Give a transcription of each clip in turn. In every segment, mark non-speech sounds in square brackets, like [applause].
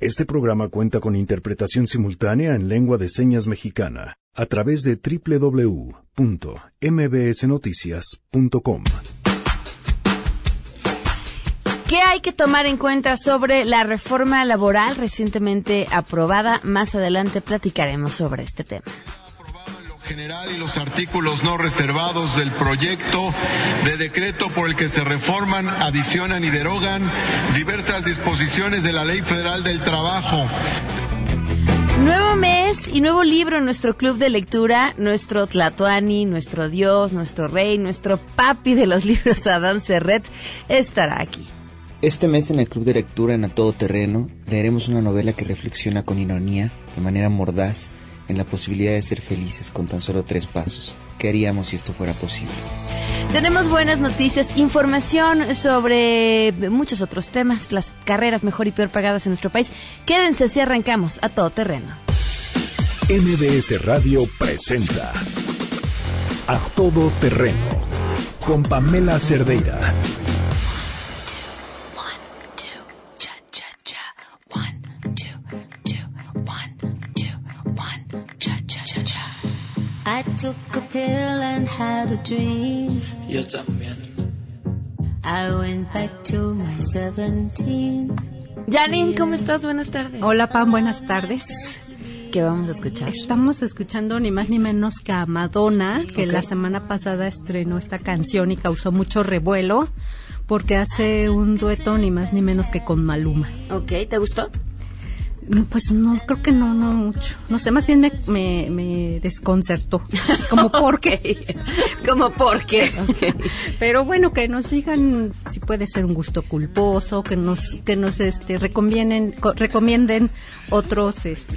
Este programa cuenta con interpretación simultánea en lengua de señas mexicana a través de www.mbsnoticias.com. ¿Qué hay que tomar en cuenta sobre la reforma laboral recientemente aprobada? Más adelante platicaremos sobre este tema general y los artículos no reservados del proyecto de decreto por el que se reforman, adicionan y derogan diversas disposiciones de la Ley Federal del Trabajo. Nuevo mes y nuevo libro en nuestro club de lectura, nuestro Tlatuani, nuestro Dios, nuestro Rey, nuestro papi de los [laughs] libros, Adán Serret, estará aquí. Este mes en el Club de Lectura en A Todo Terreno leeremos una novela que reflexiona con ironía, de manera mordaz, en la posibilidad de ser felices con tan solo tres pasos. ¿Qué haríamos si esto fuera posible? Tenemos buenas noticias, información sobre muchos otros temas, las carreras mejor y peor pagadas en nuestro país. Quédense si arrancamos a todo terreno. MBS Radio presenta A Todo Terreno con Pamela Cerdeira I took a pill and had a dream. Yo también. I went back to my 17 Janine, ¿cómo estás? Buenas tardes. Hola, Pam, buenas tardes. ¿Qué vamos a escuchar? Estamos escuchando ni más ni menos que a Madonna, que la semana pasada estrenó esta canción y causó mucho revuelo porque hace un dueto ni más ni menos que con Maluma. Ok, ¿te gustó? Pues no, creo que no, no mucho. No sé, más bien me, me, me desconcertó. [laughs] Como porque. Como porque. [laughs] Pero bueno, que nos digan si puede ser un gusto culposo, que nos, que nos este, recomienden, recomienden otros este,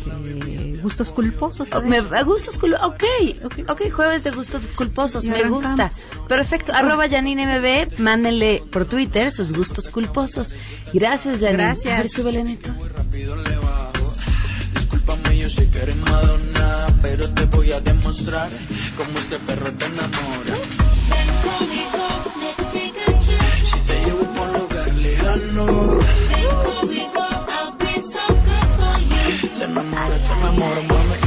gustos culposos. Me, gustos culposos, okay. ok, ok, jueves de gustos culposos, me gusta. Perfecto, arroba Janine MB, mándenle por Twitter sus gustos culposos. Gracias, Janine. Gracias. A ver, súbele, neto. Discúlpame, yo sé que eres Madonna, pero te voy a demostrar cómo este perro te enamora. Si te llevo por un lugar lejano, te enamora, te enamora, mami.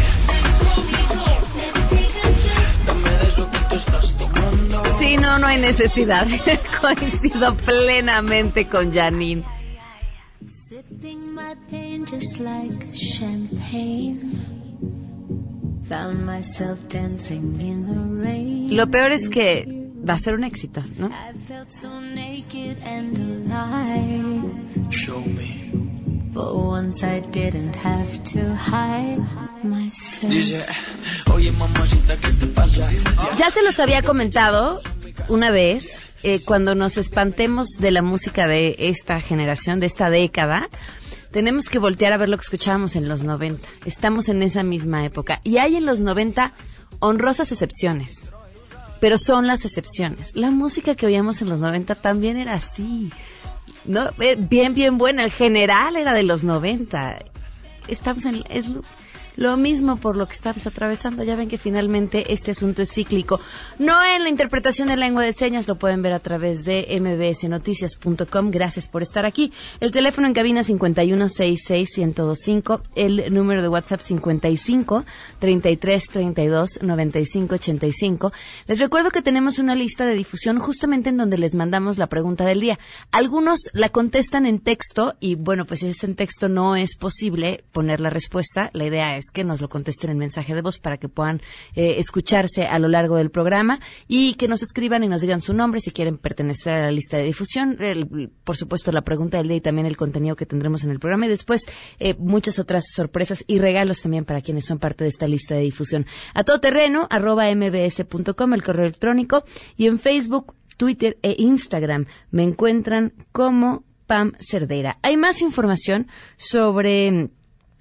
Dame de eso que tú estás tomando. Sí, no, no hay necesidad. [laughs] Coincido plenamente con Janine. Sipping my pain just like champagne. Found myself dancing in the rain. Lo peor es que va a ser un éxito, ¿no? I felt so naked and alive. Show me. For once I didn't have to hide myself. Dice, oye mamacita, ¿qué te pasa? Ya se los había comentado una vez, eh, cuando nos espantemos de la música de esta generación, de esta década, tenemos que voltear a ver lo que escuchábamos en los 90. Estamos en esa misma época. Y hay en los 90 honrosas excepciones. Pero son las excepciones. La música que oíamos en los 90 también era así. No, Eh, bien, bien buena. El general era de los 90. Estamos en... Es lo, mismo por lo que estamos atravesando. Ya ven que finalmente este asunto es cíclico. No en la interpretación de lengua de señas, lo pueden ver a través de mbsnoticias.com. Gracias por estar aquí. El teléfono en cabina 5166125, el número de WhatsApp 55 33 32 95 85. Les recuerdo que tenemos una lista de difusión justamente en donde les mandamos la pregunta del día. Algunos la contestan en texto y bueno, pues si es en texto no es posible poner la respuesta. La idea es que nos lo contesten en mensaje de voz para que puedan eh, escucharse a lo largo del programa y que nos escriban y nos digan su nombre si quieren pertenecer a la lista de difusión. Por supuesto, la pregunta del día y también el contenido que tendremos en el programa y después eh, muchas otras sorpresas y regalos también para quienes son parte de esta lista de difusión. A todo terreno, arroba mbs.com, el correo electrónico y en Facebook, Twitter e Instagram me encuentran como Pam Cerdera. Hay más información sobre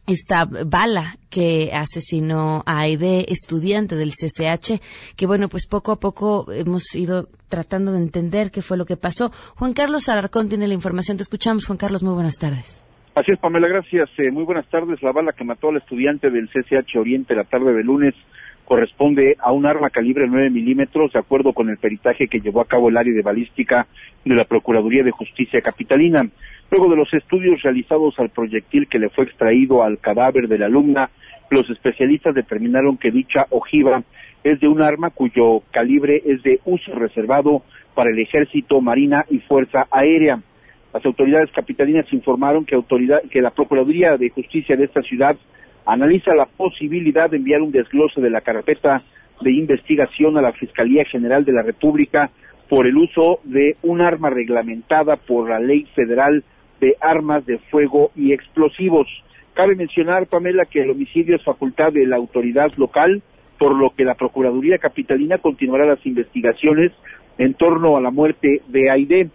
esta bala que asesinó a Aide, estudiante del CCH, que bueno, pues poco a poco hemos ido tratando de entender qué fue lo que pasó. Juan Carlos Alarcón tiene la información. Te escuchamos, Juan Carlos. Muy buenas tardes. Así es, Pamela, gracias. Eh, muy buenas tardes. La bala que mató al estudiante del CCH Oriente la tarde de lunes corresponde a un arma calibre 9 milímetros, de acuerdo con el peritaje que llevó a cabo el área de balística de la Procuraduría de Justicia Capitalina. Luego de los estudios realizados al proyectil que le fue extraído al cadáver de la alumna, los especialistas determinaron que dicha ojiva es de un arma cuyo calibre es de uso reservado para el ejército, marina y fuerza aérea. Las autoridades capitalinas informaron que, autoridad, que la Procuraduría de Justicia de esta ciudad analiza la posibilidad de enviar un desglose de la carpeta de investigación a la Fiscalía General de la República por el uso de un arma reglamentada por la Ley Federal de Armas de Fuego y Explosivos. Cabe mencionar, Pamela, que el homicidio es facultad de la autoridad local, por lo que la Procuraduría Capitalina continuará las investigaciones en torno a la muerte de Aide.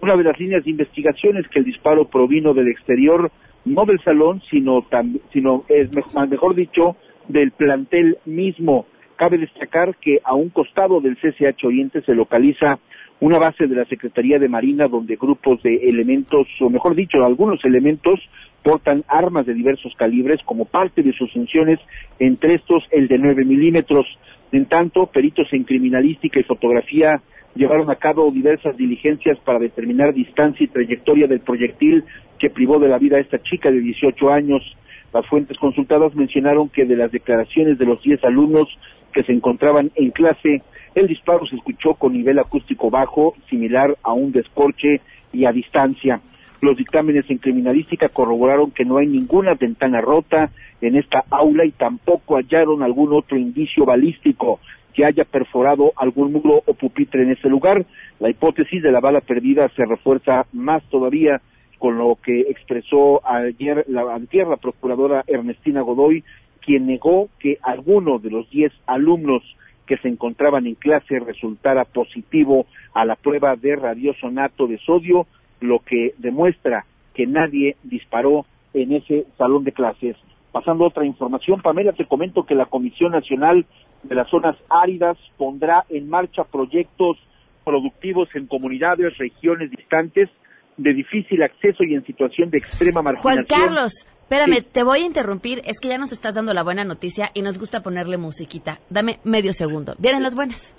Una de las líneas de investigación es que el disparo provino del exterior, no del salón, sino, sino es mejor dicho, del plantel mismo. Cabe destacar que a un costado del CCH Oriente se localiza una base de la Secretaría de Marina donde grupos de elementos, o mejor dicho, algunos elementos portan armas de diversos calibres como parte de sus funciones, entre estos el de 9 milímetros. En tanto, peritos en criminalística y fotografía llevaron a cabo diversas diligencias para determinar distancia y trayectoria del proyectil que privó de la vida a esta chica de 18 años. Las fuentes consultadas mencionaron que de las declaraciones de los 10 alumnos que se encontraban en clase, el disparo se escuchó con nivel acústico bajo, similar a un descorche y a distancia. Los dictámenes en criminalística corroboraron que no hay ninguna ventana rota en esta aula y tampoco hallaron algún otro indicio balístico que haya perforado algún muro o pupitre en ese lugar. La hipótesis de la bala perdida se refuerza más todavía con lo que expresó ayer la, antier la procuradora Ernestina Godoy, quien negó que alguno de los diez alumnos que se encontraban en clase resultara positivo a la prueba de radiosonato de sodio, lo que demuestra que nadie disparó en ese salón de clases. Pasando a otra información, Pamela, te comento que la Comisión Nacional de las Zonas Áridas pondrá en marcha proyectos productivos en comunidades, regiones distantes de difícil acceso y en situación de extrema marginación. Juan Carlos, espérame, te voy a interrumpir. Es que ya nos estás dando la buena noticia y nos gusta ponerle musiquita. Dame medio segundo. Vienen las buenas.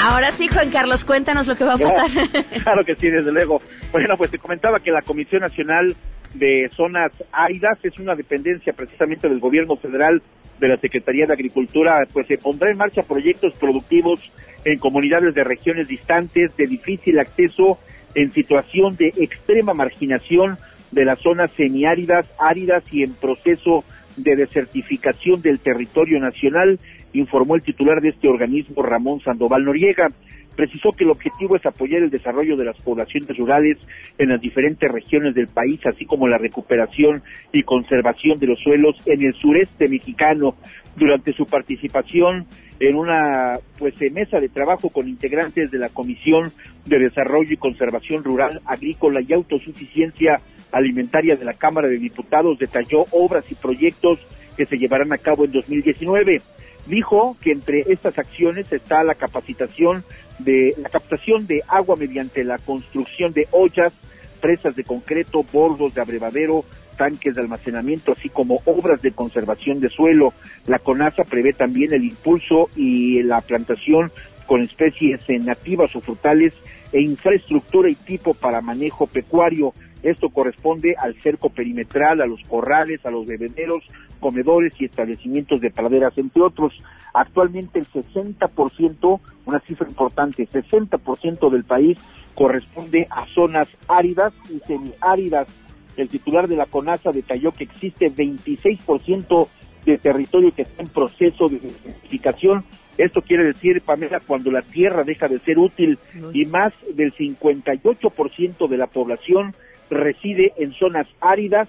Ahora sí, Juan Carlos, cuéntanos lo que va a pasar. [laughs] Claro, que sí, desde luego. Bueno, pues te comentaba que la Comisión Nacional de Zonas Áridas es una dependencia precisamente del gobierno federal de la Secretaría de Agricultura, pues se pondrá en marcha proyectos productivos en comunidades de regiones distantes, de difícil acceso, en situación de extrema marginación de las zonas semiáridas, áridas y en proceso de desertificación del territorio nacional, informó el titular de este organismo, Ramón Sandoval Noriega. Precisó que el objetivo es apoyar el desarrollo de las poblaciones rurales en las diferentes regiones del país, así como la recuperación y conservación de los suelos en el sureste mexicano. Durante su participación en una pues mesa de trabajo con integrantes de la Comisión de Desarrollo y Conservación Rural, Agrícola y Autosuficiencia Alimentaria de la Cámara de Diputados, detalló obras y proyectos que se llevarán a cabo en 2019 dijo que entre estas acciones está la capacitación de la captación de agua mediante la construcción de ollas, presas de concreto, bordos de abrevadero, tanques de almacenamiento, así como obras de conservación de suelo. La CONASA prevé también el impulso y la plantación con especies nativas o frutales e infraestructura y tipo para manejo pecuario. Esto corresponde al cerco perimetral, a los corrales, a los bebederos, comedores y establecimientos de praderas, entre otros. Actualmente el 60%, una cifra importante, 60% del país corresponde a zonas áridas y semiáridas. El titular de la CONASA detalló que existe 26% de territorio que está en proceso de identificación. Esto quiere decir, Pamela, cuando la tierra deja de ser útil y más del 58% de la población reside en zonas áridas,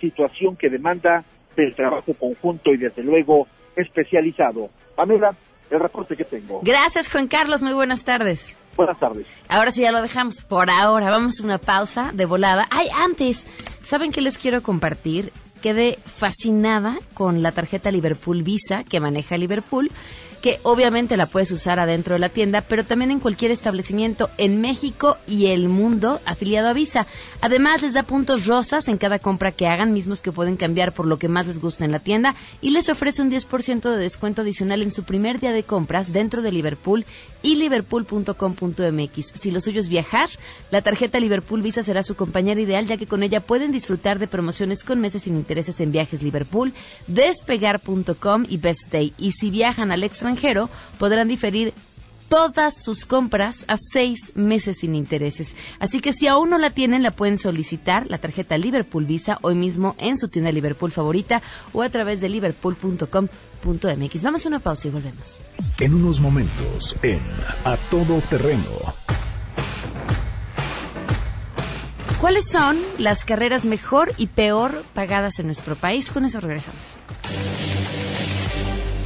situación que demanda del trabajo conjunto y desde luego especializado. Pamela, el reporte que tengo. Gracias, Juan Carlos. Muy buenas tardes. Buenas tardes. Ahora sí ya lo dejamos por ahora. Vamos a una pausa de volada. Ay, antes, ¿saben qué les quiero compartir? Quedé fascinada con la tarjeta Liverpool Visa que maneja Liverpool que obviamente la puedes usar adentro de la tienda, pero también en cualquier establecimiento en México y el mundo afiliado a Visa. Además, les da puntos rosas en cada compra que hagan, mismos que pueden cambiar por lo que más les gusta en la tienda, y les ofrece un 10% de descuento adicional en su primer día de compras dentro de Liverpool y liverpool.com.mx. Si lo suyo es viajar, la tarjeta Liverpool Visa será su compañera ideal, ya que con ella pueden disfrutar de promociones con meses sin intereses en viajes Liverpool, despegar.com y Best Day. Y si viajan al extranjero, podrán diferir todas sus compras a seis meses sin intereses. Así que si aún no la tienen, la pueden solicitar, la tarjeta Liverpool Visa, hoy mismo en su tienda Liverpool favorita o a través de liverpool.com.mx. Vamos a una pausa y volvemos. En unos momentos, en A Todo Terreno. ¿Cuáles son las carreras mejor y peor pagadas en nuestro país? Con eso regresamos.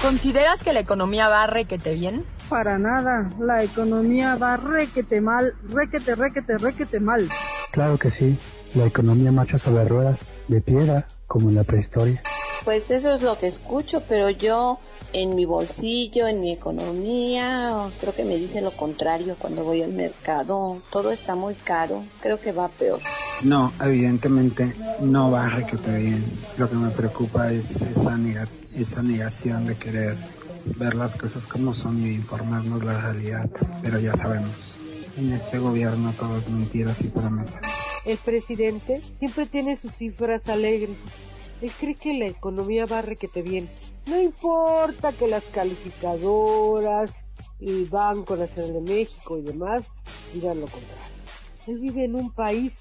¿Consideras que la economía va requete bien? Para nada, la economía va requete mal, requete, requete, requete mal. Claro que sí, la economía marcha sobre ruedas de piedra, como en la prehistoria. Pues eso es lo que escucho, pero yo en mi bolsillo, en mi economía, creo que me dice lo contrario cuando voy al mercado. Todo está muy caro, creo que va peor. No, evidentemente no va requete bien. Lo que me preocupa es esa, nega esa negación de querer ver las cosas como son y informarnos la realidad. Pero ya sabemos, en este gobierno todo es mentiras y promesas. El presidente siempre tiene sus cifras alegres. Él cree que la economía va requete bien. No importa que las calificadoras, el Banco Nacional de México y demás digan lo contrario. Él vive en un país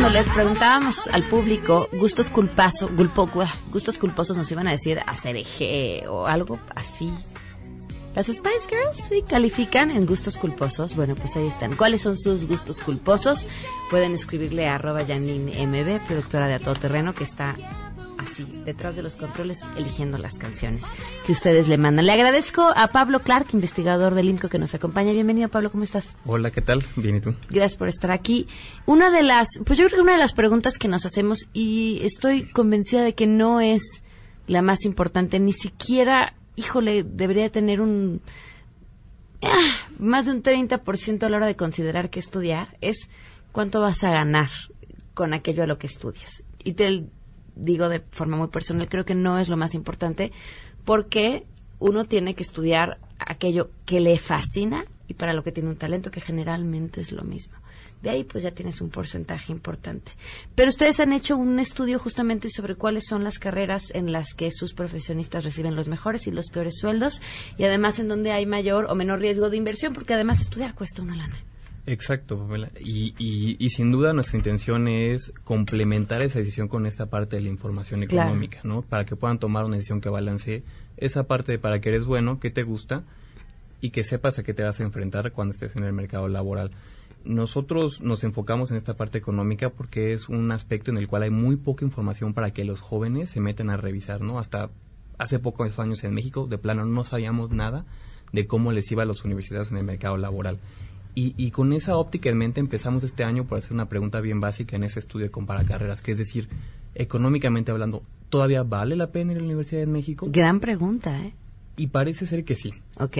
cuando les preguntábamos al público gustos culpasos, gustos culposos nos iban a decir hacer eje o algo así. Las Spice Girls sí califican en gustos culposos. Bueno, pues ahí están. ¿Cuáles son sus gustos culposos? Pueden escribirle a arroba MB, productora de A Todo Terreno, que está así, detrás de los controles, eligiendo las canciones que ustedes le mandan. Le agradezco a Pablo Clark, investigador del INCO, que nos acompaña. Bienvenido, Pablo, ¿cómo estás? Hola, ¿qué tal? Bien, ¿y tú? Gracias por estar aquí. Una de las, pues yo creo que una de las preguntas que nos hacemos, y estoy convencida de que no es la más importante, ni siquiera híjole, debería tener un ah, más de un 30% a la hora de considerar qué estudiar, es cuánto vas a ganar con aquello a lo que estudias. Y te digo de forma muy personal, creo que no es lo más importante porque uno tiene que estudiar aquello que le fascina y para lo que tiene un talento, que generalmente es lo mismo de ahí pues ya tienes un porcentaje importante. Pero ustedes han hecho un estudio justamente sobre cuáles son las carreras en las que sus profesionistas reciben los mejores y los peores sueldos y además en donde hay mayor o menor riesgo de inversión porque además estudiar cuesta una lana. Exacto, Pamela. Y, y, sin duda nuestra intención es complementar esa decisión con esta parte de la información económica, ¿no? Para que puedan tomar una decisión que balance esa parte de para que eres bueno, que te gusta y que sepas a qué te vas a enfrentar cuando estés en el mercado laboral. Nosotros nos enfocamos en esta parte económica porque es un aspecto en el cual hay muy poca información para que los jóvenes se metan a revisar, ¿no? Hasta hace pocos años en México, de plano, no sabíamos nada de cómo les iba a los universidades en el mercado laboral. Y, y, con esa óptica en mente empezamos este año por hacer una pregunta bien básica en ese estudio de comparacarreras, que es decir, económicamente hablando, ¿todavía vale la pena ir a la Universidad de México? Gran pregunta, ¿eh? Y parece ser que sí. Ok.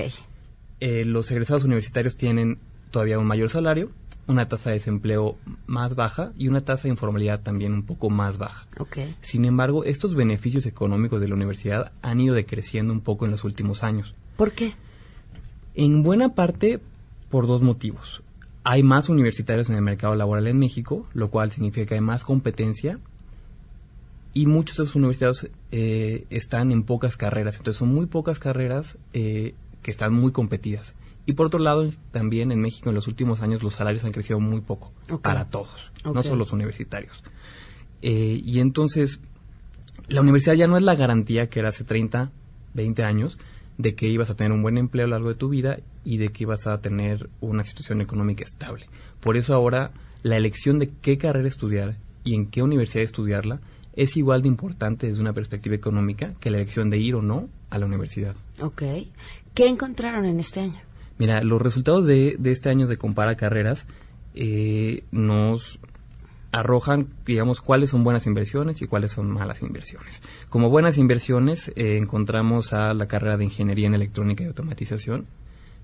Eh, los egresados universitarios tienen todavía un mayor salario, una tasa de desempleo más baja y una tasa de informalidad también un poco más baja. Okay. Sin embargo, estos beneficios económicos de la universidad han ido decreciendo un poco en los últimos años. ¿Por qué? En buena parte por dos motivos. Hay más universitarios en el mercado laboral en México, lo cual significa que hay más competencia y muchos de esos universitarios eh, están en pocas carreras, entonces son muy pocas carreras eh, que están muy competidas. Y por otro lado, también en México en los últimos años los salarios han crecido muy poco para todos, no solo los universitarios. Eh, y entonces, la universidad ya no es la garantía que era hace 30, 20 años de que ibas a tener un buen empleo a lo largo de tu vida y de que ibas a tener una situación económica estable. Por eso ahora la elección de qué carrera estudiar y en qué universidad estudiarla es igual de importante desde una perspectiva económica que la elección de ir o no a la universidad. Ok. ¿Qué encontraron en este año? Mira, los resultados de, de este año de Compara Carreras eh, nos arrojan, digamos, cuáles son buenas inversiones y cuáles son malas inversiones. Como buenas inversiones eh, encontramos a la carrera de Ingeniería en Electrónica y Automatización.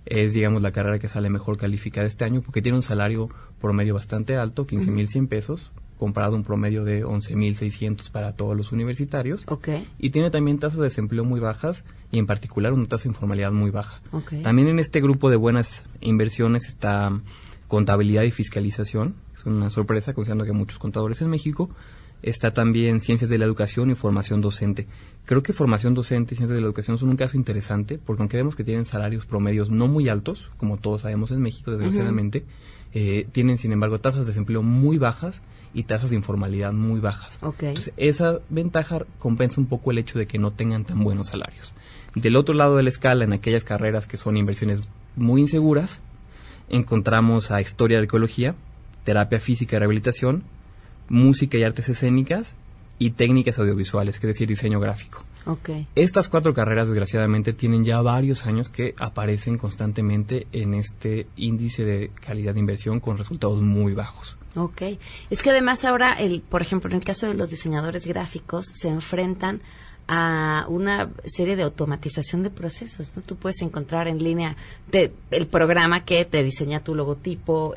Es, digamos, la carrera que sale mejor calificada este año porque tiene un salario promedio bastante alto, 15.100 mil cien pesos, comparado a un promedio de 11.600 para todos los universitarios. Okay. Y tiene también tasas de desempleo muy bajas y en particular una tasa de informalidad muy baja. Okay. También en este grupo de buenas inversiones está contabilidad y fiscalización, una sorpresa considerando que hay muchos contadores en México. Está también ciencias de la educación y formación docente. Creo que formación docente y ciencias de la educación son un caso interesante porque aunque vemos que tienen salarios promedios no muy altos, como todos sabemos en México desgraciadamente, uh -huh. eh, tienen sin embargo tasas de desempleo muy bajas y tasas de informalidad muy bajas. Okay. Entonces, esa ventaja compensa un poco el hecho de que no tengan tan buenos salarios. Del otro lado de la escala, en aquellas carreras que son inversiones muy inseguras, encontramos a historia y arqueología, terapia física y rehabilitación, música y artes escénicas y técnicas audiovisuales, que es decir, diseño gráfico. Okay. Estas cuatro carreras, desgraciadamente, tienen ya varios años que aparecen constantemente en este índice de calidad de inversión con resultados muy bajos. Ok. Es que además ahora, el, por ejemplo, en el caso de los diseñadores gráficos, se enfrentan a una serie de automatización de procesos. ¿no? Tú puedes encontrar en línea el programa que te diseña tu logotipo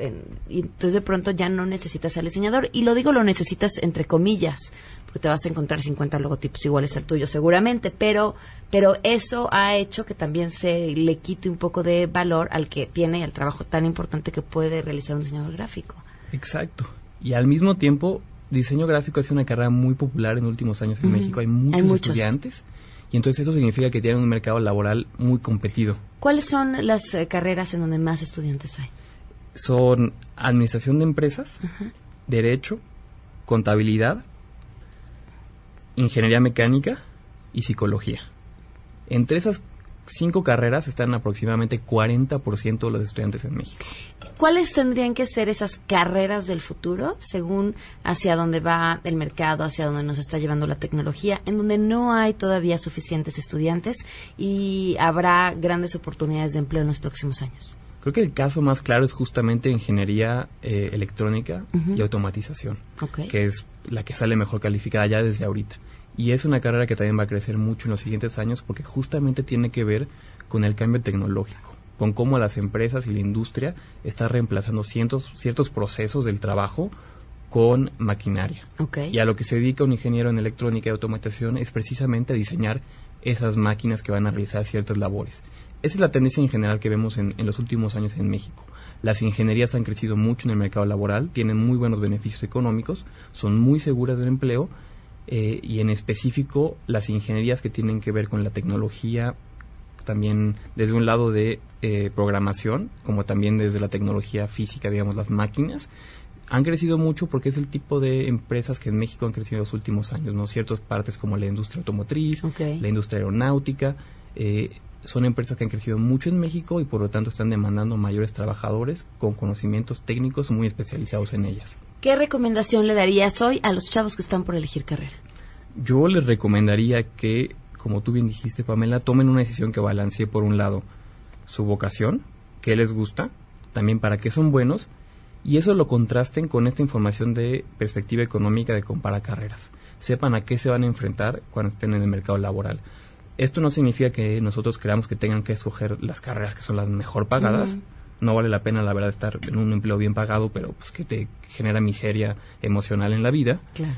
y entonces de pronto ya no necesitas al diseñador. Y lo digo, lo necesitas entre comillas, porque te vas a encontrar 50 logotipos iguales al tuyo seguramente, pero, pero eso ha hecho que también se le quite un poco de valor al que tiene el trabajo tan importante que puede realizar un diseñador gráfico. Exacto. Y al mismo tiempo, diseño gráfico sido una carrera muy popular en últimos años en uh -huh. México. Hay muchos, Hay muchos, estudiantes y entonces eso significa que tienen un mercado laboral muy competido. ¿Cuáles son las eh, carreras en donde más estudiantes hay? Son administración de empresas, uh -huh. derecho, contabilidad, ingeniería mecánica y psicología. Entre esas cinco carreras están aproximadamente 40% de los estudiantes en México. ¿Cuáles tendrían que ser esas carreras del futuro según hacia dónde va el mercado, hacia dónde nos está llevando la tecnología, en donde no hay todavía suficientes estudiantes y habrá grandes oportunidades de empleo en los próximos años? Creo que el caso más claro es justamente ingeniería eh, electrónica uh -huh. y automatización, okay. que es la que sale mejor calificada ya desde ahorita. Y es una carrera que también va a crecer mucho en los siguientes años porque justamente tiene que ver con el cambio tecnológico, con cómo las empresas y la industria están reemplazando ciertos, ciertos procesos del trabajo con maquinaria. Okay. Y a lo que se dedica un ingeniero en electrónica y automatización es precisamente a diseñar esas máquinas que van a realizar ciertas labores. Esa es la tendencia en general que vemos en, en los últimos años en México. Las ingenierías han crecido mucho en el mercado laboral, tienen muy buenos beneficios económicos, son muy seguras del empleo eh, y en específico las ingenierías que tienen que ver con la tecnología, también desde un lado de eh, programación, como también desde la tecnología física, digamos, las máquinas, han crecido mucho porque es el tipo de empresas que en México han crecido en los últimos años, ¿no? Ciertas partes como la industria automotriz, okay. la industria aeronáutica, eh, son empresas que han crecido mucho en México y por lo tanto están demandando mayores trabajadores con conocimientos técnicos muy especializados en ellas. ¿Qué recomendación le darías hoy a los chavos que están por elegir carrera? Yo les recomendaría que, como tú bien dijiste, Pamela, tomen una decisión que balancee por un lado su vocación, qué les gusta, también para qué son buenos, y eso lo contrasten con esta información de perspectiva económica de compara carreras. Sepan a qué se van a enfrentar cuando estén en el mercado laboral. Esto no significa que nosotros creamos que tengan que escoger las carreras que son las mejor pagadas. Uh -huh. No vale la pena, la verdad, estar en un empleo bien pagado, pero pues que te genera miseria emocional en la vida. Claro.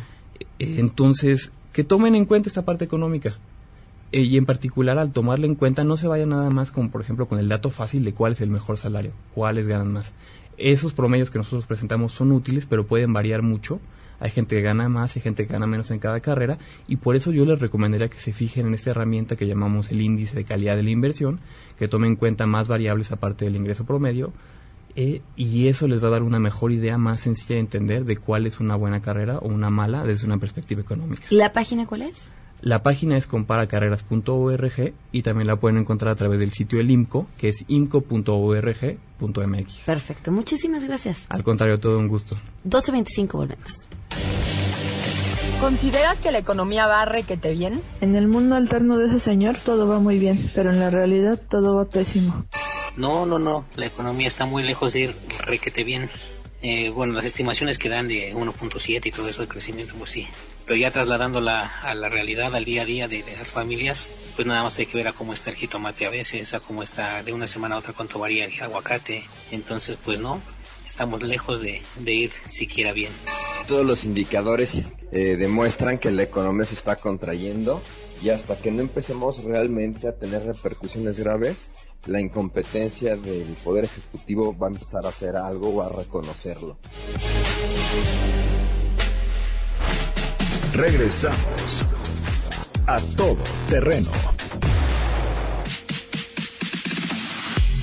Entonces, que tomen en cuenta esta parte económica. Eh, y en particular, al tomarla en cuenta, no se vaya nada más con, por ejemplo, con el dato fácil de cuál es el mejor salario, cuáles ganan más. Esos promedios que nosotros presentamos son útiles, pero pueden variar mucho. Hay gente que gana más, hay gente que gana menos en cada carrera, y por eso yo les recomendaría que se fijen en esta herramienta que llamamos el índice de calidad de la inversión, que tome en cuenta más variables aparte del ingreso promedio, eh, y eso les va a dar una mejor idea más sencilla de entender de cuál es una buena carrera o una mala desde una perspectiva económica. ¿La página cuál es? La página es comparacarreras.org y también la pueden encontrar a través del sitio del IMCO, que es imco.org.mx. Perfecto, muchísimas gracias. Al contrario, todo un gusto. 12.25 volvemos. ¿Consideras que la economía va requete bien? En el mundo alterno de ese señor todo va muy bien, pero en la realidad todo va pésimo. No, no, no, la economía está muy lejos de ir requete bien. Eh, bueno, las estimaciones que dan de 1.7 y todo eso de crecimiento, pues sí. Pero ya trasladándola a la realidad, al día a día de, las familias, pues nada más hay que ver a cómo está el jitomate a veces, a cómo está de una semana a otra, cuánto varía el aguacate. Entonces, pues no, estamos lejos de, ir siquiera bien. Todos los indicadores eh, demuestran que la economía se está contrayendo y hasta que no empecemos realmente a tener repercusiones graves, la incompetencia del Poder Ejecutivo va a empezar a hacer algo o a reconocerlo. Regresamos a todo terreno.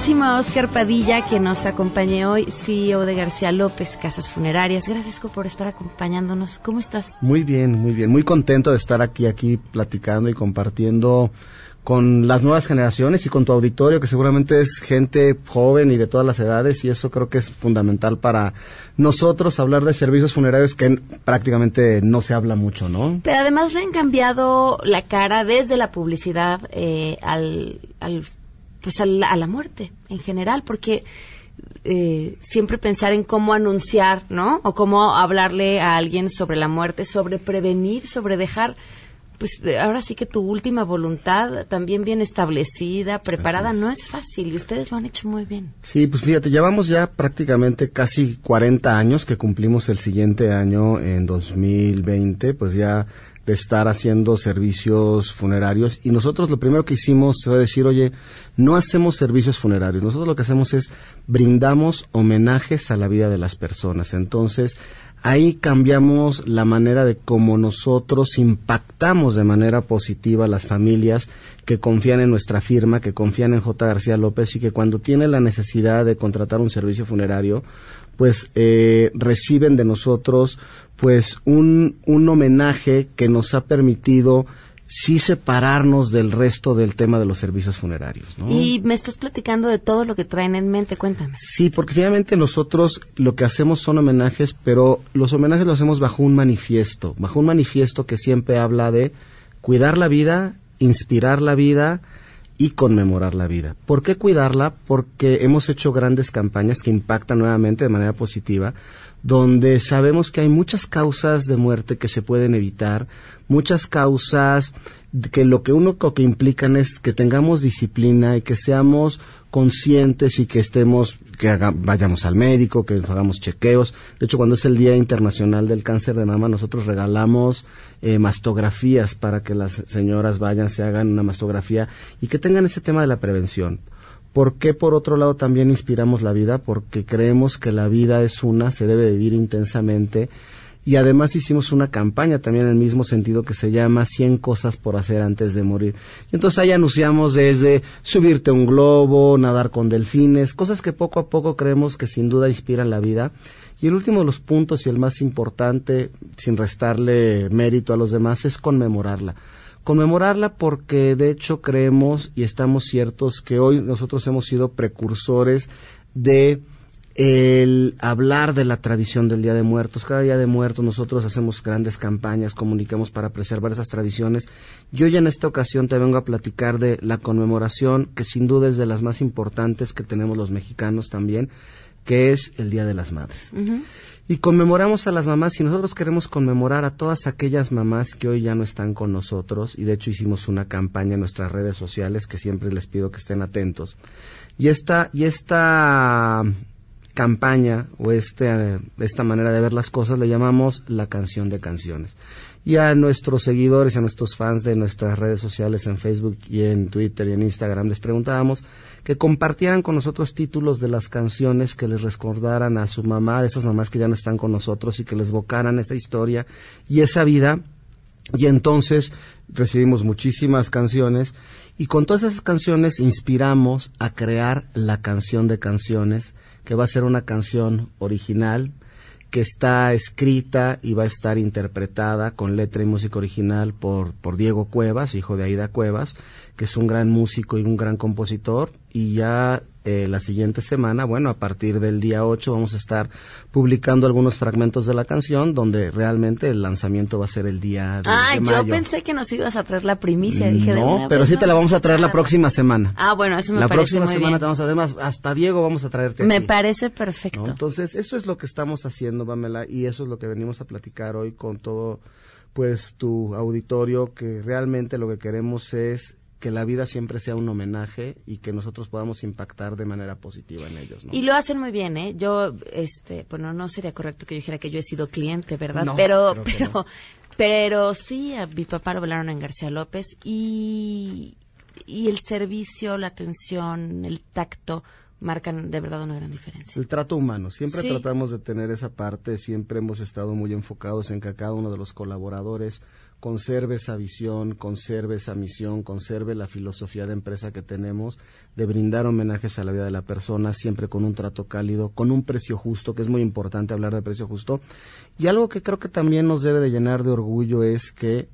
A Oscar Padilla que nos acompañe hoy, CEO de García López, Casas Funerarias. Gracias por estar acompañándonos. ¿Cómo estás? Muy bien, muy bien. Muy contento de estar aquí, aquí platicando y compartiendo con las nuevas generaciones y con tu auditorio, que seguramente es gente joven y de todas las edades, y eso creo que es fundamental para nosotros hablar de servicios funerarios que prácticamente no se habla mucho, ¿no? Pero además le han cambiado la cara desde la publicidad eh, al, al, pues al- a la muerte en general, porque eh, siempre pensar en cómo anunciar, ¿no? O cómo hablarle a alguien sobre la muerte, sobre prevenir, sobre dejar, pues eh, ahora sí que tu última voluntad también bien establecida, preparada, no es fácil y ustedes lo han hecho muy bien. Sí, pues fíjate, llevamos ya prácticamente casi 40 años que cumplimos el siguiente año en 2020, pues ya de estar haciendo servicios funerarios y nosotros lo primero que hicimos fue decir, oye, no hacemos servicios funerarios, nosotros lo que hacemos es brindamos homenajes a la vida de las personas. Entonces, ahí cambiamos la manera de cómo nosotros impactamos de manera positiva a las familias que confían en nuestra firma, que confían en J. García López y que cuando tienen la necesidad de contratar un servicio funerario, pues eh, reciben de nosotros pues un, un homenaje que nos ha permitido sí separarnos del resto del tema de los servicios funerarios. ¿no? Y me estás platicando de todo lo que traen en mente, cuéntame. Sí, porque finalmente nosotros lo que hacemos son homenajes, pero los homenajes los hacemos bajo un manifiesto, bajo un manifiesto que siempre habla de cuidar la vida, inspirar la vida y conmemorar la vida. ¿Por qué cuidarla? Porque hemos hecho grandes campañas que impactan nuevamente de manera positiva, donde sabemos que hay muchas causas de muerte que se pueden evitar, muchas causas que lo que único que implican es que tengamos disciplina y que seamos conscientes y que estemos, que haga- vayamos al médico, que nos hagamos chequeos. De hecho, cuando es el Día Internacional del Cáncer de Mama, nosotros regalamos eh, mastografías para que las señoras vayan, se hagan una mastografía y que tengan ese tema de la prevención. ¿Por qué, por otro lado, también inspiramos la vida? Porque creemos que la vida es una, se debe vivir intensamente y además hicimos una campaña también en el mismo sentido que se llama 100 cosas por hacer antes de morir. Y entonces ahí anunciamos desde subirte un globo, nadar con delfines, cosas que poco a poco creemos que sin duda inspiran la vida. Y el último de los puntos y el más importante, sin restarle mérito a los demás, es conmemorarla conmemorarla porque de hecho creemos y estamos ciertos que hoy nosotros hemos sido precursores de el hablar de la tradición del Día de Muertos. Cada Día de Muertos nosotros hacemos grandes campañas, comunicamos para preservar esas tradiciones. Yo ya en esta ocasión te vengo a platicar de la conmemoración, que sin duda es de las más importantes que tenemos los mexicanos también, que es el Día de las Madres. Y conmemoramos a las mamás y nosotros queremos conmemorar a todas aquellas mamás que hoy ya no están con nosotros y de hecho hicimos una campaña en nuestras redes sociales que siempre les pido que estén atentos. Y esta, y esta campaña o este, esta manera de ver las cosas le llamamos la canción de canciones. Y a nuestros seguidores, a nuestros fans de nuestras redes sociales en Facebook y en Twitter y en Instagram les preguntábamos que compartieran con nosotros títulos de las canciones que les recordaran a su mamá, esas mamás que ya no están con nosotros y que les evocaran esa historia y esa vida. Y entonces recibimos muchísimas canciones y con todas esas canciones inspiramos a crear la canción de canciones que va a ser una canción original que está escrita y va a estar interpretada con letra y música original por, por Diego Cuevas, hijo de Aida Cuevas, que es un gran músico y un gran compositor, y ya eh, la siguiente semana, bueno, a partir del día 8 vamos a estar publicando algunos fragmentos de la canción donde realmente el lanzamiento va a ser el día de, ah, mayo. yo pensé que nos ibas a traer la primicia, dije de No, pero sí no, te la vamos a traer la próxima semana. Ah, bueno, eso me la parece próxima muy semana bien. te vamos a, además, hasta Diego vamos a traerte Me aquí. parece perfecto. ¿no? Entonces, eso es lo que estamos haciendo, Pamela, y eso es lo que venimos a platicar hoy con todo, pues, tu auditorio, que realmente lo que queremos es que la vida siempre sea un homenaje y que nosotros podamos impactar de manera positiva en ellos, ¿no? Y lo hacen muy bien, ¿eh? Yo, este, bueno, no sería correcto que yo dijera que yo he sido cliente, ¿verdad? No, pero, pero, no. pero sí, a mi papá lo velaron en García López y, y el servicio, la atención, el tacto marcan de verdad una gran diferencia. El trato humano, siempre Sí. tratamos de tener esa parte, siempre hemos estado muy enfocados en que cada uno de los colaboradores conserve esa visión, conserve esa misión, conserve la filosofía de empresa que tenemos, de brindar homenajes a la vida de la persona, siempre con un trato cálido, con un precio justo, que es muy importante hablar de precio justo. Y algo que creo que también nos debe de llenar de orgullo es que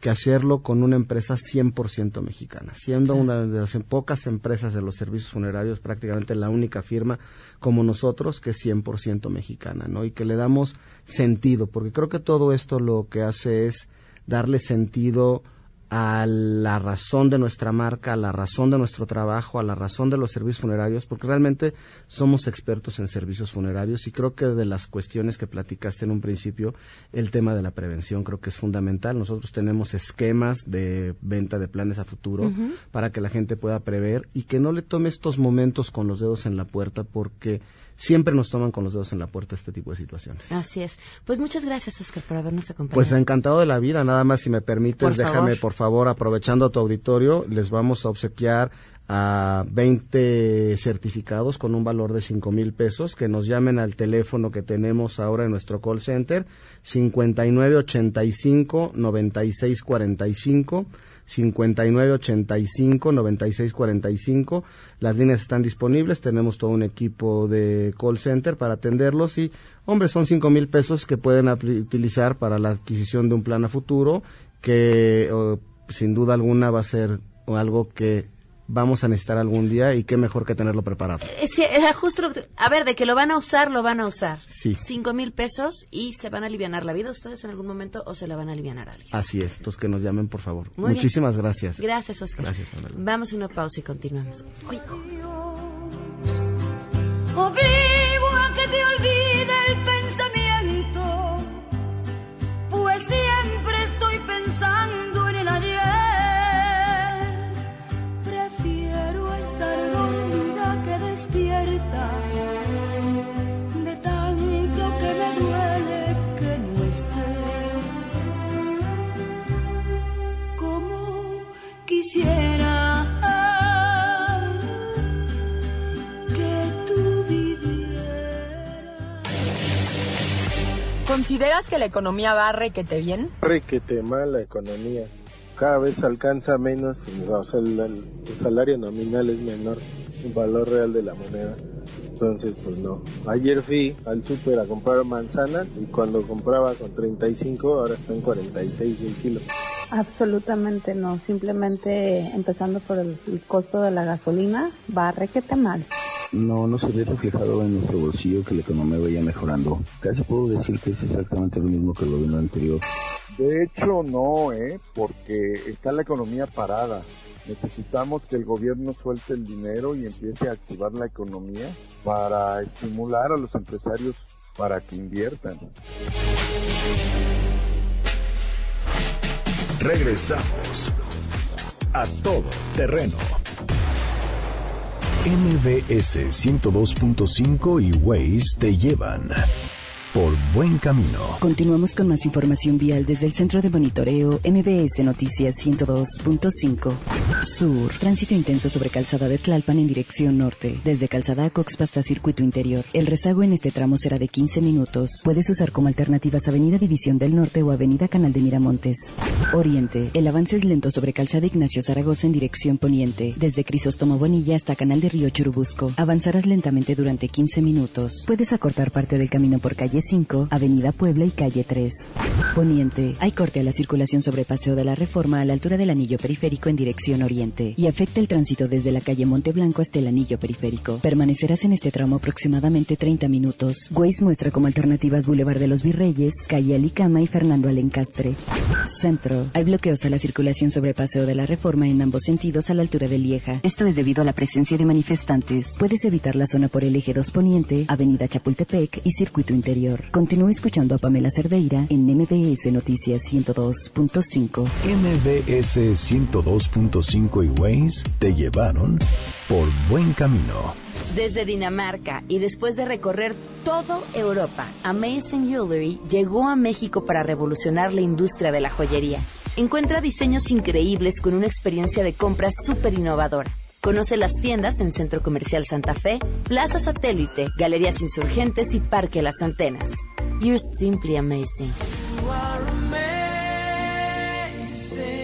que hacerlo con una empresa 100% mexicana, siendo una de las pocas empresas de los servicios funerarios, prácticamente la única firma como nosotros que es 100% mexicana, ¿no? Y que le damos sentido, porque creo que todo esto lo que hace es darle sentido a la razón de nuestra marca, a la razón de nuestro trabajo, a la razón de los servicios funerarios, porque realmente somos expertos en servicios funerarios y creo que de las cuestiones que platicaste en un principio, el tema de la prevención creo que es fundamental. Nosotros tenemos esquemas de venta de planes a futuro para que la gente pueda prever y que no le tome estos momentos con los dedos en la puerta porque siempre nos toman con los dedos en la puerta este tipo de situaciones. Así es. Pues muchas gracias, Oscar, por habernos acompañado. Pues encantado de la vida, nada más si me permites, Por déjame favor. por favor, aprovechando a tu auditorio, les vamos a obsequiar a 20 certificados con un valor de 5 mil pesos que nos llamen al teléfono que tenemos ahora en nuestro call center 5985 9645 5985 9645 las líneas están disponibles tenemos todo un equipo de call center para atenderlos y hombre son cinco mil pesos que pueden utilizar para la adquisición de un plan a futuro que sin duda alguna va a ser algo que vamos a necesitar algún día y qué mejor que tenerlo preparado Eh, sí, era justo A ver, de que lo van a usar, lo van a usar. Sí. Cinco mil pesos y se van a alivianar la vida ustedes en algún momento o se la van a aliviar a alguien. así es entonces que nos llamen por favor Muy bien. muchísimas gracias Gracias, Oscar. Gracias, Pamela. Vamos a una pausa y continuamos. Uy, Obligo a que te olvide el quisiera que tú vivieras. ¿Consideras que la economía va requete bien? Requete mal la economía. Cada vez alcanza menos, o sea, el, salario nominal es menor, el valor real de la moneda. Entonces, pues no. Ayer fui al súper a comprar manzanas y cuando compraba con 35, ahora están 46 el kilo. Absolutamente no, simplemente empezando por el, el costo de la gasolina, va requete mal. No, no se ve reflejado en nuestro bolsillo que la economía vaya mejorando. Casi puedo decir que es exactamente lo mismo que el gobierno anterior. De hecho, no, ¿eh? Porque está la economía parada. Necesitamos que el gobierno suelte el dinero y empiece a activar la economía para estimular a los empresarios para que inviertan. Regresamos a todo terreno. MBS 102.5 y Waze te llevan por buen camino. Continuamos con más información vial desde el centro de monitoreo MBS Noticias 102.5. Sur. Tránsito intenso sobre calzada de Tlalpan en dirección norte. Desde calzada Cox hasta circuito interior. El rezago en este tramo será de 15 minutos. Puedes usar como alternativas Avenida División del Norte o Avenida Canal de Miramontes. Oriente. El avance es lento sobre calzada Ignacio Zaragoza en dirección poniente. Desde Crisóstomo Bonilla hasta Canal de Río Churubusco. Avanzarás lentamente durante 15 minutos. Puedes acortar parte del camino por calle 5, Avenida Puebla y calle 3. Poniente. Hay corte a la circulación sobre Paseo de la Reforma a la altura del anillo periférico en dirección oriente y afecta el tránsito desde la calle Monteblanco hasta el anillo periférico. Permanecerás en este tramo aproximadamente 30 minutos. Waze muestra como alternativas Boulevard de los Virreyes, calle Alicama y Fernando Alencastre. Centro. Hay bloqueos a la circulación sobre Paseo de la Reforma en ambos sentidos a la altura de Lieja. Esto es debido a la presencia de manifestantes. Puedes evitar la zona por el eje 2 Poniente, Avenida Chapultepec y Circuito Interior. Continúa escuchando a Pamela Cerdeira en MBS Noticias 102.5. MBS 102.5 y Waze te llevaron por buen camino. Desde Dinamarca y después de recorrer todo Europa, Amazing Jewelry llegó a México para revolucionar la industria de la joyería. Encuentra diseños increíbles con una experiencia de compra súper innovadora. Conoce las tiendas en Centro Comercial Santa Fe, Plaza Satélite, Galerías Insurgentes y Parque Las Antenas. You're simply amazing.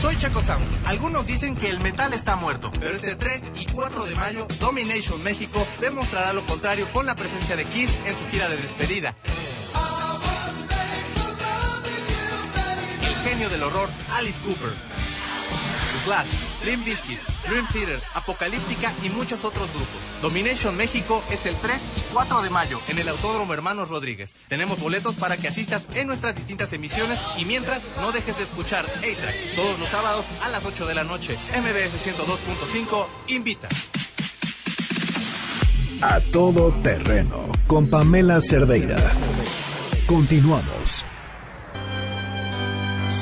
Soy Chaco Sound. Algunos dicen que el metal está muerto, pero este 3 y 4 de mayo, Domination México demostrará lo contrario con la presencia de Kiss en su gira de despedida. El genio del horror, Alice Cooper. Slash, Limp Bizkit, Dream Theater, Apocalíptica y muchos otros grupos. Domination México es el 3 y 4 de mayo en el Autódromo Hermanos Rodríguez. Tenemos boletos para que asistas en nuestras distintas emisiones y mientras no dejes de escuchar A-Track todos los sábados a las 8 de la noche. MBS 102.5 invita. A todo terreno con Pamela Cerdeira. Continuamos.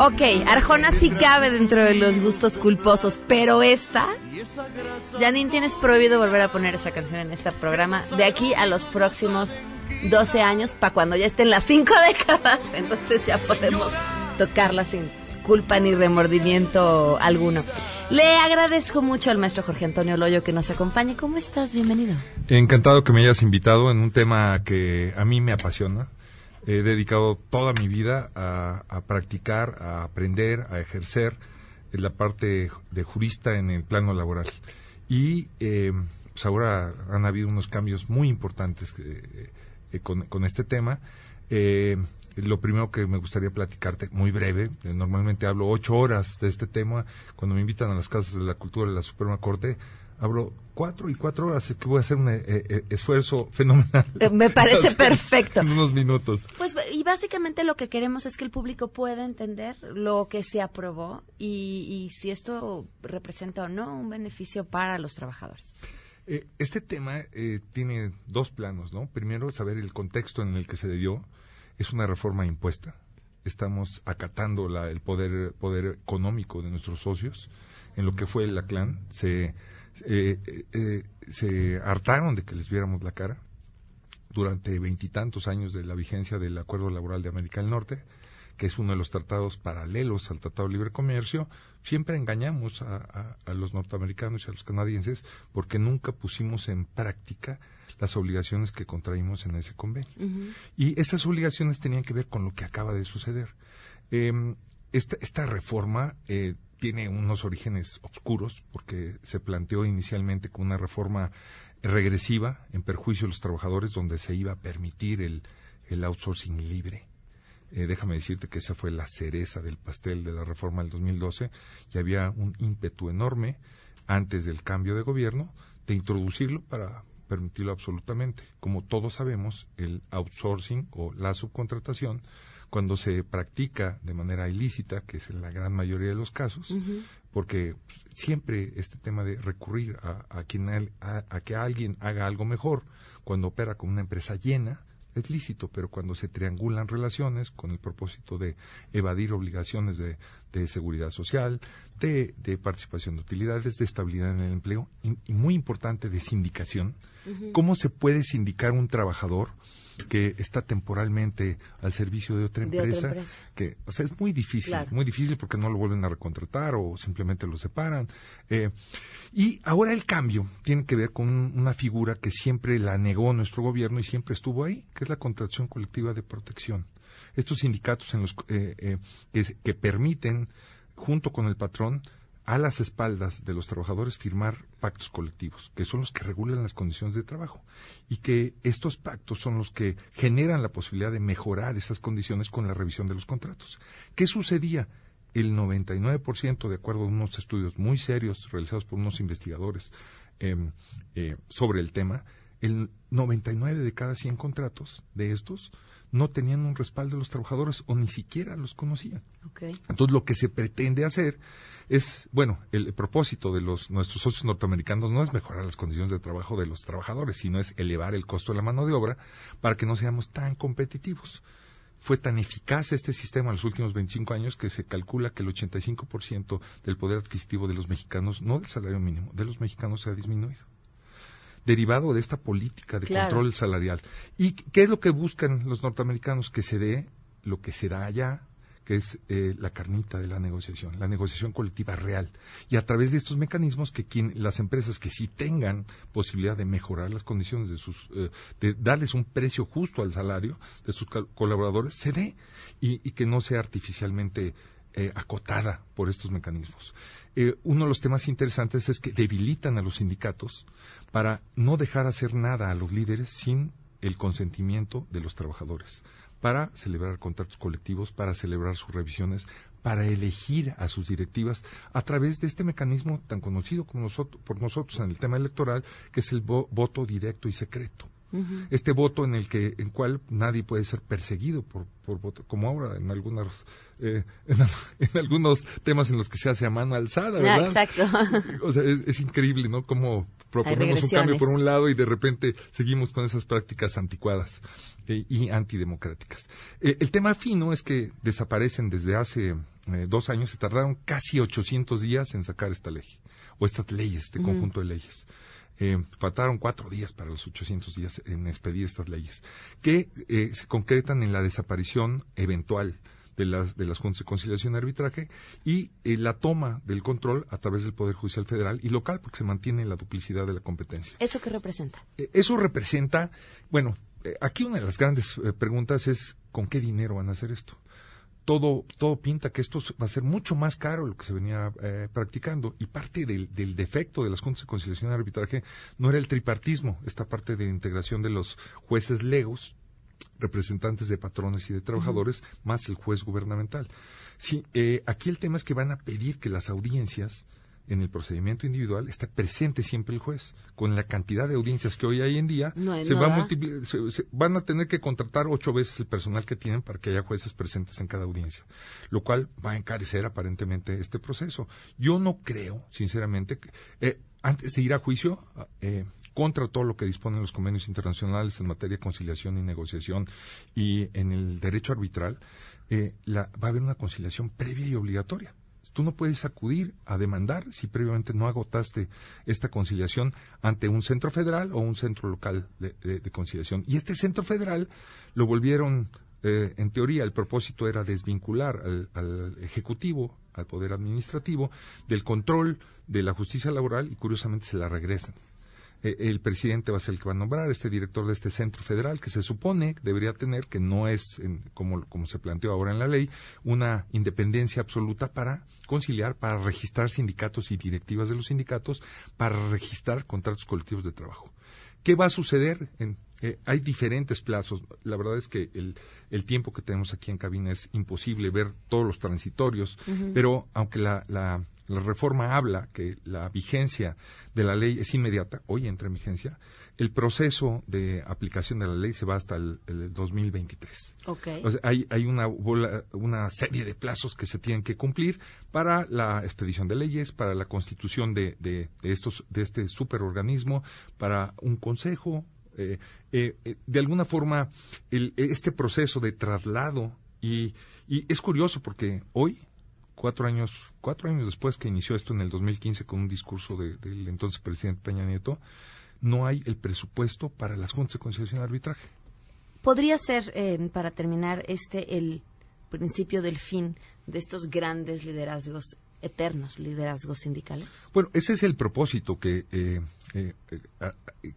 Ok, Arjona sí cabe dentro de los gustos culposos, pero esta, Janine, tienes prohibido volver a poner esa canción en este programa de aquí a los próximos 12 años, para cuando ya estén las 5 [laughs] décadas, entonces ya podemos tocarla sin culpa ni remordimiento alguno. Le agradezco mucho al maestro Jorge Antonio Loyo que nos acompañe. ¿Cómo estás? Bienvenido. Encantado que me hayas invitado en un tema que a mí me apasiona. He dedicado toda mi vida a, practicar, a aprender, a ejercer la parte de jurista en el plano laboral. Y eh, pues ahora han habido unos cambios muy importantes eh, eh, con, con, este tema. Eh, lo primero que me gustaría platicarte, muy breve, eh, normalmente hablo ocho horas de este tema, cuando me invitan a las casas de la cultura de la Suprema Corte, hablo cuatro y cuatro horas, que voy a hacer un eh, eh, esfuerzo fenomenal. Me [laughs] parece perfecto. En unos minutos. Pues, y básicamente lo que queremos es que el público pueda entender lo que se aprobó y, y si esto representa o no un beneficio para los trabajadores. este tema tiene dos planos, ¿no? Primero, saber el contexto en el que se dio es una reforma impuesta. Estamos acatando la, el poder, poder económico de nuestros socios. En lo que fue la clan, se, eh, eh, se hartaron de que les viéramos la cara durante veintitantos años de la vigencia del Acuerdo Laboral de América del Norte, que es uno de los tratados paralelos al Tratado de Libre Comercio, siempre engañamos a, a, los norteamericanos y a los canadienses porque nunca pusimos en práctica las obligaciones que contraímos en ese convenio. Y esas obligaciones tenían que ver con lo que acaba de suceder. Eh, esta, esta, reforma eh, tiene unos orígenes oscuros porque se planteó inicialmente como una reforma regresiva en perjuicio de los trabajadores donde se iba a permitir el, el outsourcing libre. Eh, déjame decirte que esa fue la cereza del pastel de la reforma del 2012 y había un ímpetu enorme antes del cambio de gobierno de introducirlo para permitirlo absolutamente. Como todos sabemos, el outsourcing o la subcontratación, cuando se practica de manera ilícita, que es en la gran mayoría de los casos, porque siempre este tema de recurrir a, a, quien, a, a, que alguien haga algo mejor cuando opera con una empresa llena, es lícito, pero cuando se triangulan relaciones con el propósito de evadir obligaciones de, de seguridad social, de, de, participación de utilidades, de estabilidad en el empleo y, y muy importante de sindicación, ¿cómo se puede sindicar un trabajador que está temporalmente al servicio de otra empresa? De otra empresa. Que, o sea, es muy difícil, claro. muy difícil porque no lo vuelven a recontratar o simplemente lo separan. Eh, y ahora el cambio tiene que ver con una figura que siempre la negó nuestro gobierno y siempre estuvo ahí, que es la contratación colectiva de protección. Estos sindicatos en los, eh, eh, que, permiten, junto con el patrón, a las espaldas de los trabajadores firmar pactos colectivos, que son los que regulan las condiciones de trabajo y que estos pactos son los que generan la posibilidad de mejorar esas condiciones con la revisión de los contratos. ¿Qué sucedía? El 99%, de acuerdo a unos estudios muy serios realizados por unos investigadores eh, eh, sobre el tema, el 99 de cada 100 contratos de estos no tenían un respaldo de los trabajadores o ni siquiera los conocían. Okay. Entonces lo que se pretende hacer es, bueno, el propósito de los nuestros socios norteamericanos no es mejorar las condiciones de trabajo de los trabajadores, sino es elevar el costo de la mano de obra para que no seamos tan competitivos. Fue tan eficaz este sistema en los últimos 25 años que se calcula que el 85% del poder adquisitivo de los mexicanos, no del salario mínimo, de los mexicanos se ha disminuido derivado de esta política de Claro. control salarial. ¿Y qué es lo que buscan los norteamericanos? Que se dé lo que se da allá, que es eh, la carnita de la negociación, la negociación colectiva real. Y a través de estos mecanismos que quien, las empresas que sí tengan posibilidad de mejorar las condiciones de sus, eh, de darles un precio justo al salario de sus colaboradores, se dé y, y que no sea artificialmente eh, acotada por estos mecanismos. Eh, uno de los temas interesantes es que debilitan a los sindicatos para no dejar hacer nada a los líderes sin el consentimiento de los trabajadores, para celebrar contratos colectivos, para celebrar sus revisiones, para elegir a sus directivas a través de este mecanismo tan conocido como nosotros, por nosotros en el tema electoral, que es el vo- voto directo y secreto este voto en el que en cual nadie puede ser perseguido por, por voto como ahora en algunas eh, [laughs] en, en algunos temas en los que se hace a mano alzada Ah, verdad exacto. [laughs] o sea es, es increíble no cómo proponemos un cambio por un lado y de repente seguimos con esas prácticas anticuadas eh, y antidemocráticas. Eh, el tema fino es que desaparecen desde hace eh, dos años se tardaron casi 800 días en sacar esta ley o estas leyes este conjunto de leyes eh, faltaron cuatro días para los 800 días en expedir estas leyes, que eh, se concretan en la desaparición eventual de las, de las juntas de conciliación y arbitraje y eh, la toma del control a través del Poder Judicial Federal y local, porque se mantiene la duplicidad de la competencia. ¿Eso qué representa? Eh, Eso representa, bueno, eh, aquí una de las grandes preguntas es ¿con qué dinero van a hacer esto? Todo, todo pinta que esto va a ser mucho más caro lo que se venía eh, practicando y parte del, del defecto de las juntas de conciliación y arbitraje no era el tripartismo, esta parte de integración de los jueces legos representantes de patrones y de trabajadores, más el juez gubernamental. Sí, eh, aquí el tema es que van a pedir que las audiencias en el procedimiento individual esté presente siempre el juez. Con la cantidad de audiencias que hoy hay en día, se, va a se, van a tener que contratar ocho veces el personal que tienen para que haya jueces presentes en cada audiencia, lo cual va a encarecer aparentemente este proceso. Yo no creo, sinceramente, que, eh, antes de ir a juicio, eh, contra todo lo que disponen los convenios internacionales en materia de conciliación y negociación y en el derecho arbitral, eh, la, va a haber una conciliación previa y obligatoria. Tú no puedes acudir a demandar si previamente no agotaste esta conciliación ante un centro federal o un centro local de, conciliación. Y este centro federal lo volvieron, eh, en teoría, el propósito era desvincular al, al Ejecutivo, al Poder Administrativo, del control de la justicia laboral y curiosamente se la regresan. Eh, el presidente va a ser el que va a nombrar este director de este centro federal que se supone debería tener, que no es, como, como se planteó ahora en la ley, una independencia absoluta para conciliar, para registrar sindicatos y directivas de los sindicatos, para registrar contratos colectivos de trabajo. ¿Qué va a suceder? En, eh, hay diferentes plazos. La verdad es que el, el, tiempo que tenemos aquí en cabina es imposible ver todos los transitorios, pero aunque la, la, la reforma habla que la vigencia de la ley es inmediata, hoy entra en vigencia, el proceso de aplicación de la ley se va hasta el, 2023. Okay. hay, hay una, una serie de plazos que se tienen que cumplir para la expedición de leyes, para la constitución de, de, estos, de este superorganismo, para un consejo. Eh, eh, eh, de alguna forma, el, este proceso de traslado y, y es curioso porque hoy cuatro años, cuatro años después que inició esto en el 2015 con un discurso del entonces presidente Peña Nieto, no hay el presupuesto para las juntas de conciliación y arbitraje. ¿Podría ser, eh, para terminar, este el principio del fin de estos grandes liderazgos eternos liderazgos sindicales? Bueno, ese es el propósito que, eh, eh,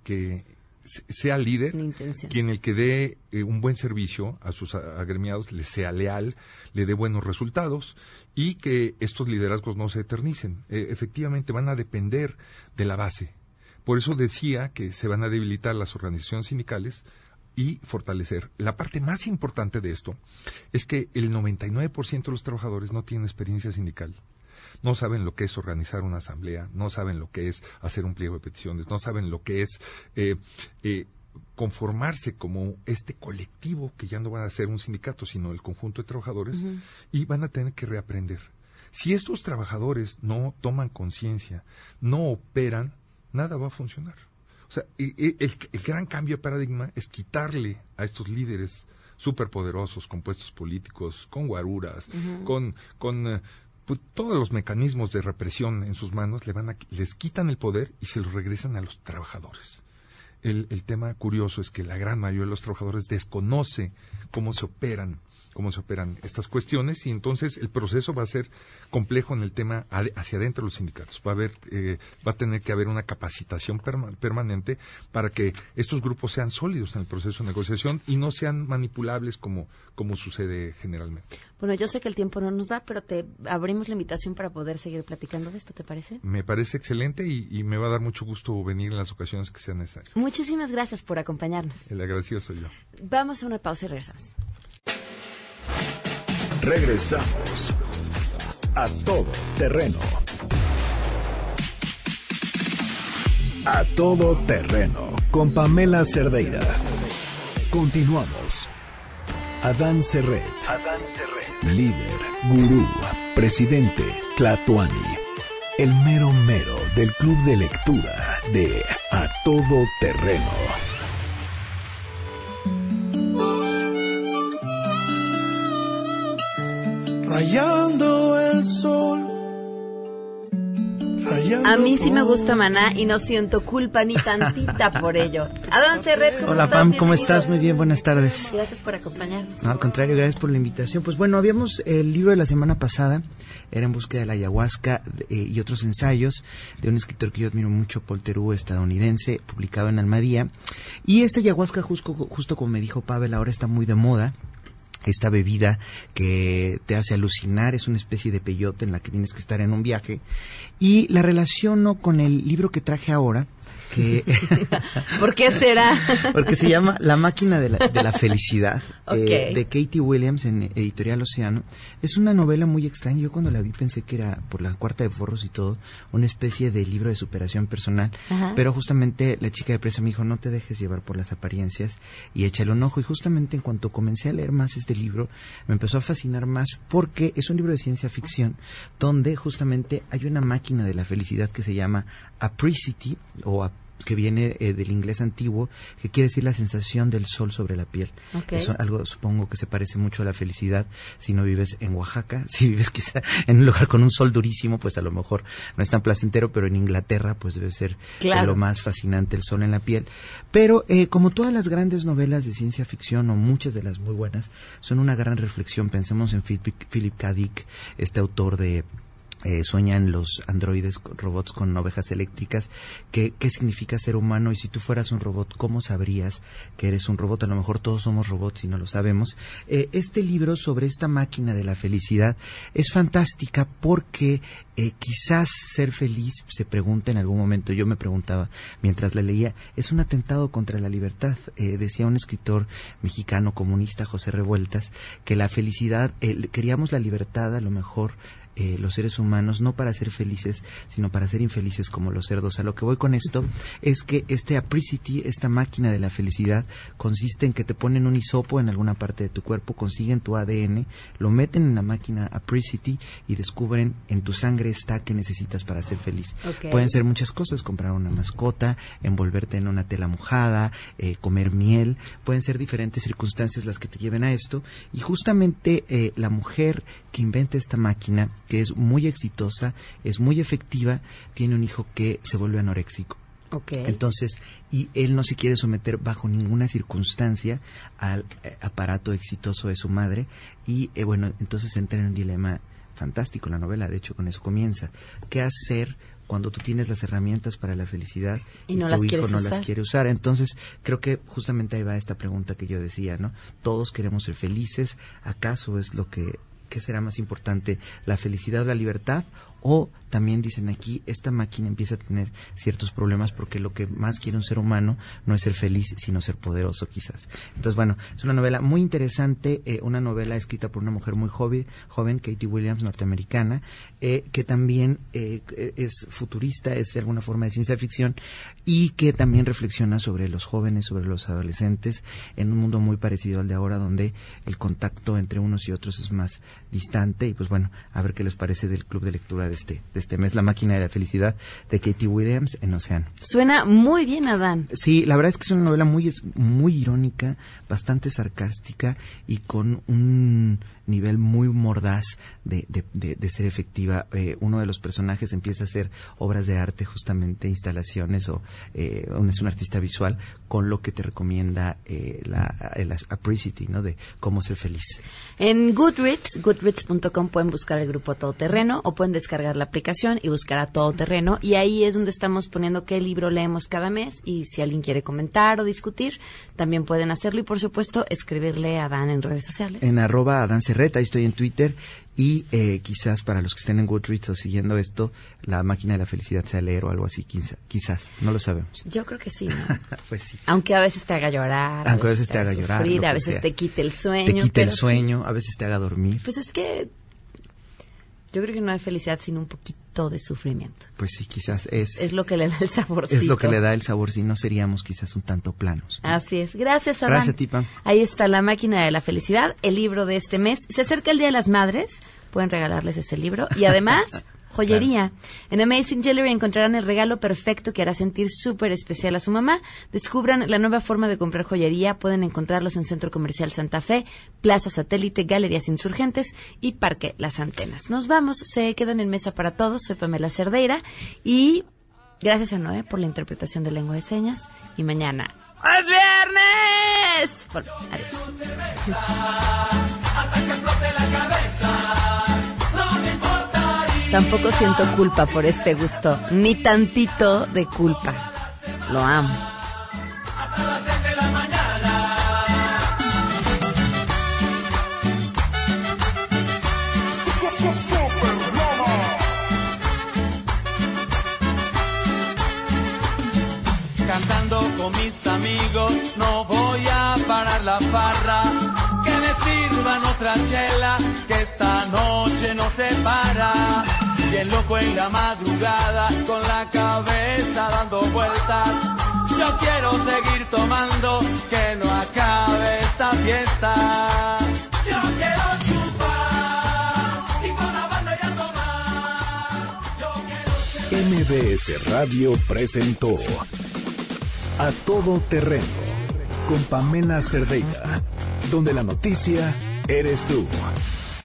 que sea líder, quien el que dé eh, un buen servicio a sus agremiados le sea leal, le dé buenos resultados y que estos liderazgos no se eternicen. Eh, efectivamente van a depender de la base. Por eso decía que se van a debilitar las organizaciones sindicales y fortalecer. La parte más importante de esto es que el 99% de los trabajadores no tienen experiencia sindical no saben lo que es organizar una asamblea, no saben lo que es hacer un pliego de peticiones, no saben lo que es eh, eh, conformarse como este colectivo que ya no va a ser un sindicato, sino el conjunto de trabajadores, y van a tener que reaprender. Si estos trabajadores no toman conciencia, no operan, nada va a funcionar. O sea, el, gran cambio de paradigma es quitarle a estos líderes superpoderosos, con puestos políticos, con guaruras, con, con eh, pues, todos los mecanismos de represión en sus manos le van a, les quitan el poder y se los regresan a los trabajadores. El, tema curioso es que la gran mayoría de los trabajadores desconoce cómo se operan cómo se operan estas cuestiones y entonces el proceso va a ser complejo en el tema hacia adentro de los sindicatos. Va a haber, eh, va a tener que haber una capacitación permanente para que estos grupos sean sólidos en el proceso de negociación y no sean manipulables como, como sucede generalmente. Bueno, yo sé que el tiempo no nos da, pero te abrimos la invitación para poder seguir platicando de esto, ¿te parece? Me parece excelente y, y me va a dar mucho gusto venir en las ocasiones que sea necesario. Muchísimas gracias por acompañarnos. El agradecido soy yo. Vamos a una pausa y regresamos. Regresamos a todo terreno. A todo terreno con Pamela Cerdeira. Continuamos. Adán Serret. Adán Serret. Líder, gurú, presidente, Tlatuani. El mero mero del club de lectura de A todo terreno. rayando el sol. A mí sí me gusta Maná y no siento culpa ni tantita por ello. Adán Cerret, Hola Pam, ¿cómo estás? Muy bien, buenas tardes. Gracias por acompañarnos. No, al contrario, gracias por la invitación. Pues bueno, habíamos el libro de la semana pasada, era En búsqueda de la ayahuasca eh, y otros ensayos de un escritor que yo admiro mucho, Paul Terú, estadounidense, publicado en Almadía. Y esta ayahuasca, justo, justo como me dijo Pavel, ahora está muy de moda esta bebida que te hace alucinar, es una especie de peyote en la que tienes que estar en un viaje. Y la relaciono con el libro que traje ahora, que... [laughs] ¿Por qué será? [laughs] porque se llama La máquina de la, de la felicidad, [laughs] eh, de Katie Williams en Editorial Océano. Es una novela muy extraña. Yo cuando la vi pensé que era, por la cuarta de forros y todo, una especie de libro de superación personal. Ajá. Pero justamente la chica de presa me dijo, no te dejes llevar por las apariencias y échale un ojo. Y justamente en cuanto comencé a leer más este libro, me empezó a fascinar más porque es un libro de ciencia ficción donde justamente hay una máquina de la felicidad que se llama Apricity o ap- que viene eh, del inglés antiguo, que quiere decir la sensación del sol sobre la piel. Ok. Eso algo supongo que se parece mucho a la felicidad si no vives en Oaxaca, [laughs] si vives quizá en un lugar con un sol durísimo, pues a lo mejor no es tan placentero, pero en Inglaterra pues debe ser eh, Claro. lo más fascinante el sol en la piel. Pero eh, como todas las grandes novelas de ciencia ficción o muchas de las muy buenas, son una gran reflexión. Pensemos en Philip, Philip K. Dick, este autor de eh, sueñan los androides robots con ovejas eléctricas ¿Qué, qué significa ser humano y si tú fueras un robot cómo sabrías que eres un robot a lo mejor todos somos robots y no lo sabemos. Eh, este libro sobre esta máquina de la felicidad es fantástica porque eh, quizás ser feliz se pregunta en algún momento yo me preguntaba mientras la leía es un atentado contra la libertad. Eh, decía un escritor mexicano comunista José Revueltas que la felicidad queríamos la libertad a lo mejor eh, los seres humanos no para ser felices, sino para ser infelices como los cerdos. A lo que voy con esto es que este Apricity, esta máquina de la felicidad, consiste en que te ponen un hisopo en alguna parte de tu cuerpo, consiguen tu ADN, lo meten en la máquina Apricity y descubren en tu sangre está que necesitas para ser feliz. Pueden ser muchas cosas, comprar una mascota, envolverte en una tela mojada, eh, comer miel, pueden ser diferentes circunstancias las que te lleven a esto y justamente eh, la mujer que inventa esta máquina, que es muy exitosa, es muy efectiva, tiene un hijo que se vuelve anoréxico. Entonces, y él no se quiere someter bajo ninguna circunstancia al eh, aparato exitoso de su madre y eh, bueno, entonces entra en un dilema fantástico la novela, de hecho con eso comienza. ¿Qué hacer cuando tú tienes las herramientas para la felicidad Y no tu hijo no usar? las quiere usar? Entonces, creo que justamente ahí va esta pregunta que yo decía, ¿no? Todos queremos ser felices, ¿acaso es lo que qué será más importante, la felicidad o la libertad? O también dicen aquí, esta máquina empieza a tener ciertos problemas porque lo que más quiere un ser humano no es ser feliz, sino ser poderoso quizás. Entonces, bueno, es una novela muy interesante, eh, una novela escrita por una mujer muy joven, joven Katie Williams, norteamericana, eh, que también eh, es futurista, es de alguna forma de ciencia ficción y que también reflexiona sobre los jóvenes, sobre los adolescentes, en un mundo muy parecido al de ahora, donde el contacto entre unos y otros es más distante. Y pues bueno, a ver qué les parece del club de lectura de este, de este mes, La máquina de la felicidad, de Katie Williams en Océano. Suena muy bien, Adán. Sí, la verdad es que es una novela muy, es- muy irónica, bastante sarcástica y con un nivel muy mordaz de, de- de- de ser efectiva. Eh, uno de los personajes empieza a hacer obras de arte, justamente instalaciones, o eh, es un artista visual, con lo que te recomienda eh, la, el Apricity, ¿no? De cómo ser feliz. En Goodreads, goodreads.com pueden buscar el grupo Todoterreno o pueden descargar la aplicación y buscar a Todoterreno y ahí es donde estamos poniendo qué libro leemos cada mes y si alguien quiere comentar o discutir, también pueden hacerlo y por supuesto escribirle a Dan en redes sociales. en arroba Adán Cerreta, ahí estoy en Twitter y eh, quizás para los que estén en Goodreads o siguiendo esto, la máquina de la felicidad sea leer o algo así, quizá- quizás, no lo sabemos. Yo creo que sí, ¿no? [laughs] pues sí. Aunque a veces te haga llorar, Aunque a veces te haga llorar, sufrir, a veces sea. te quite el sueño. Te quita el sí. sueño, a veces te haga dormir. Pues es que yo creo que no hay felicidad sin un poquito de sufrimiento. Pues sí, quizás es, Es lo que le da el saborcito. es lo que le da el sabor, si no seríamos quizás un tanto planos. Así es. Gracias, Adán. Gracias a ti, Pam. Ahí está La Máquina de la Felicidad, el libro de este mes. Se acerca el Día de las Madres. Pueden regalarles ese libro. Y además, [laughs] joyería. En Amazing Jewelry encontrarán el regalo perfecto que hará sentir súper especial a su mamá. Descubran la nueva forma de comprar joyería. Pueden encontrarlos en Centro Comercial Santa Fe, Plaza Satélite, Galerías Insurgentes y Parque Las Antenas. Nos vamos. Se quedan en mesa para todos. Soy Pamela Cerdeira. Y gracias a Noé por la interpretación de lengua de señas. Y mañana ¡Es viernes! Bueno, adiós. Tampoco siento culpa por este gusto, ni tantito de culpa. Lo amo. Hasta las 6 de la mañana. Cantando con mis amigos, no voy a parar la farra. Que me sirvan otra chela, que esta noche no se para. Bien loco en la madrugada, con la cabeza dando vueltas. Yo quiero seguir tomando, que no acabe esta fiesta. Yo quiero chupar y con la banda ya tomar. Yo quiero MBS Radio presentó A Todo Terreno con Pamela Cerdeira, donde la noticia eres tú.